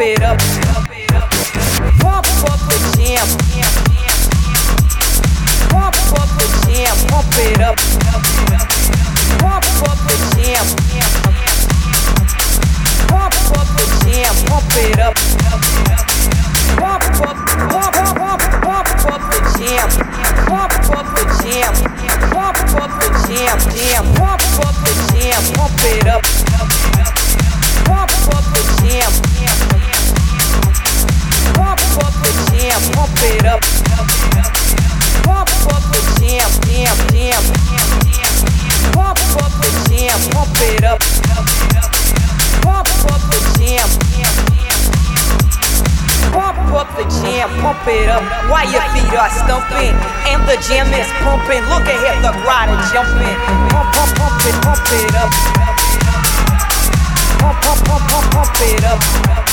it up. Pump up the jam. Pump up the jam, pump it up. Pump up the jam. Pump up the jam, pump it up. Pump up, pump, pump, pump, pump up the jam. Pump up the jam. Pump up the jam, jam. Pump up the jam, pump it up. Pump up the jam, jam, jam. Pump up the jam, pump it up. Pump up the jam. Pump up the jam, pump it up while your feet are stumping and the jam is pumping. Look ahead, the is jumping. Pump, pump, pump it, pump it up. Pump, pump, pump, pump it up.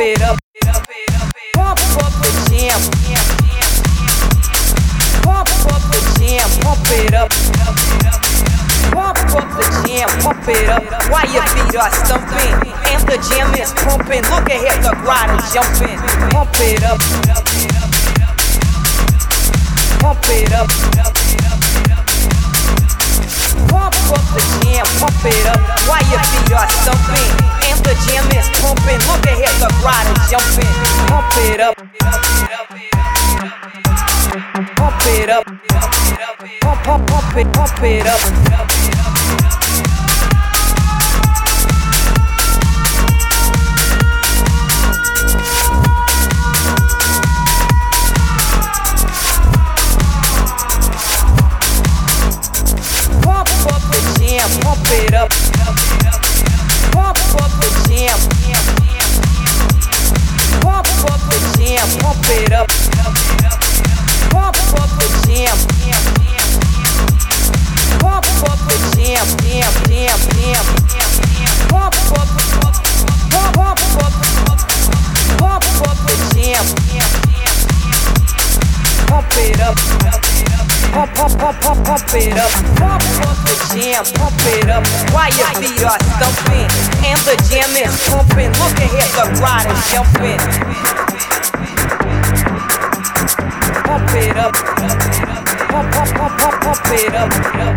It up. Pump up the jam. Pump up the jam, pump it up. Pump up the jam, pump it up while your feet are stumping and the jam is pumping. Look at ahead, the is jumping. Pump it up. Pump it up. Pump up the jam, pump it up while your feet are stumping and the jam is pumping. Look ahead, the crowd jumping. Pump it up. Pump it up. Pump, pump, pump it, pump it up. Pump, pump, pump, it up. Pump up the jam, pump it up. While your feet are stumping and the jam is pumping. Look ahead, the crowd is jumping. Pump it up. Pump, pump, pump, pump, pump it up.